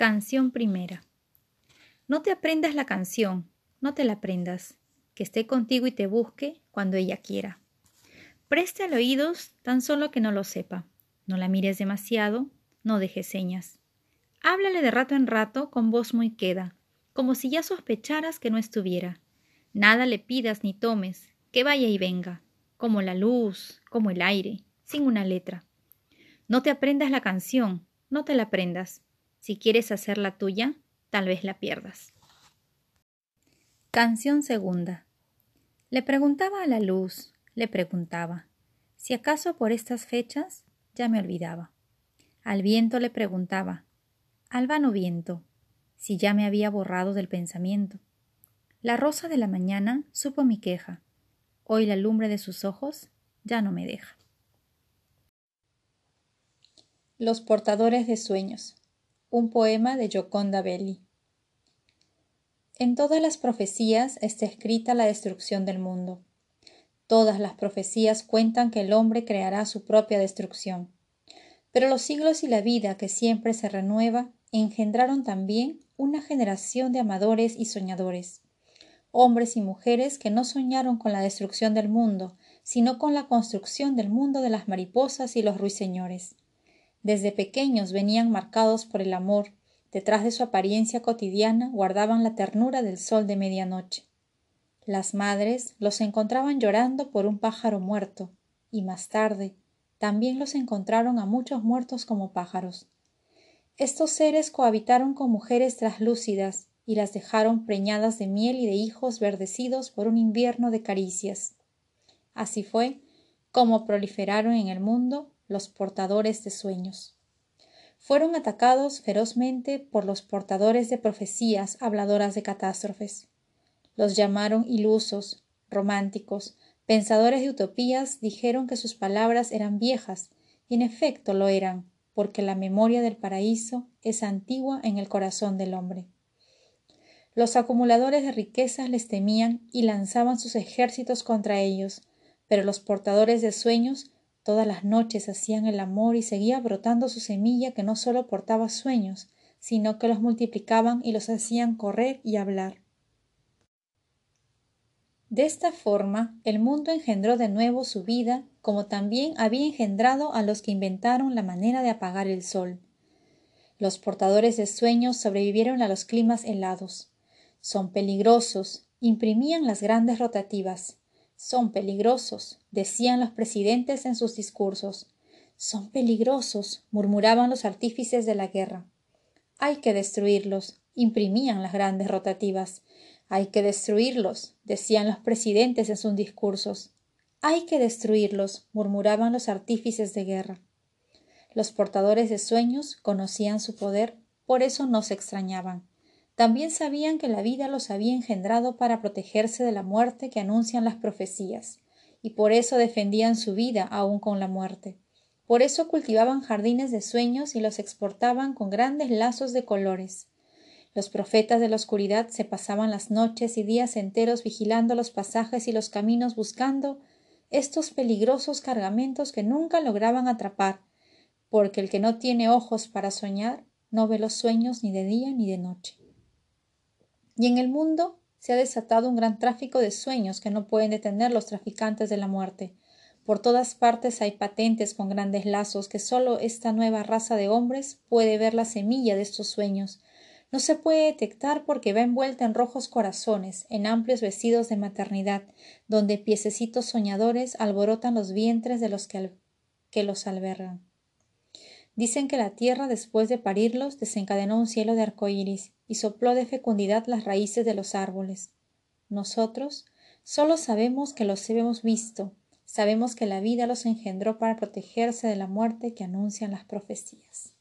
Canción primera. No te aprendas la canción, no te la aprendas, que esté contigo y te busque cuando ella quiera. Preste al oídos tan solo que no lo sepa. No la mires demasiado, no dejes señas. Háblale de rato en rato con voz muy queda, como si ya sospecharas que no estuviera. Nada le pidas ni tomes, que vaya y venga, como la luz, como el aire, sin una letra. No te aprendas la canción, no te la aprendas. Si quieres hacerla tuya, tal vez la pierdas. Canción segunda. Le preguntaba a la luz, le preguntaba, si acaso por estas fechas ya me olvidaba. Al viento le preguntaba, al vano viento, si ya me había borrado del pensamiento. La rosa de la mañana supo mi queja, hoy la lumbre de sus ojos ya no me deja. Los portadores de sueños un poema de Gioconda Belli. En todas las profecías está escrita la destrucción del mundo. Todas las profecías cuentan que el hombre creará su propia destrucción. Pero los siglos y la vida que siempre se renueva engendraron también una generación de amadores y soñadores, hombres y mujeres que no soñaron con la destrucción del mundo, sino con la construcción del mundo de las mariposas y los ruiseñores. Desde pequeños venían marcados por el amor, detrás de su apariencia cotidiana guardaban la ternura del sol de medianoche. Las madres los encontraban llorando por un pájaro muerto, y más tarde también los encontraron a muchos muertos como pájaros. Estos seres cohabitaron con mujeres traslúcidas y las dejaron preñadas de miel y de hijos verdecidos por un invierno de caricias. Así fue como proliferaron en el mundo los portadores de sueños. Fueron atacados ferozmente por los portadores de profecías habladoras de catástrofes. Los llamaron ilusos, románticos, pensadores de utopías dijeron que sus palabras eran viejas, y en efecto lo eran, porque la memoria del paraíso es antigua en el corazón del hombre. Los acumuladores de riquezas les temían y lanzaban sus ejércitos contra ellos, pero los portadores de sueños Todas las noches hacían el amor y seguía brotando su semilla que no sólo portaba sueños, sino que los multiplicaban y los hacían correr y hablar. De esta forma, el mundo engendró de nuevo su vida, como también había engendrado a los que inventaron la manera de apagar el sol. Los portadores de sueños sobrevivieron a los climas helados. Son peligrosos, imprimían las grandes rotativas, son peligrosos, decían los presidentes en sus discursos. Son peligrosos, murmuraban los artífices de la guerra. Hay que destruirlos, imprimían las grandes rotativas. Hay que destruirlos, decían los presidentes en sus discursos. Hay que destruirlos, murmuraban los artífices de guerra. Los portadores de sueños conocían su poder, por eso no se extrañaban. También sabían que la vida los había engendrado para protegerse de la muerte que anuncian las profecías, y por eso defendían su vida aun con la muerte. Por eso cultivaban jardines de sueños y los exportaban con grandes lazos de colores. Los profetas de la oscuridad se pasaban las noches y días enteros vigilando los pasajes y los caminos buscando estos peligrosos cargamentos que nunca lograban atrapar, porque el que no tiene ojos para soñar no ve los sueños ni de día ni de noche. Y en el mundo se ha desatado un gran tráfico de sueños que no pueden detener los traficantes de la muerte. Por todas partes hay patentes con grandes lazos que sólo esta nueva raza de hombres puede ver la semilla de estos sueños. No se puede detectar porque va envuelta en rojos corazones, en amplios vestidos de maternidad, donde piececitos soñadores alborotan los vientres de los que, que los albergan. Dicen que la tierra, después de parirlos, desencadenó un cielo de arcoíris y sopló de fecundidad las raíces de los árboles. Nosotros solo sabemos que los hemos visto, sabemos que la vida los engendró para protegerse de la muerte que anuncian las profecías.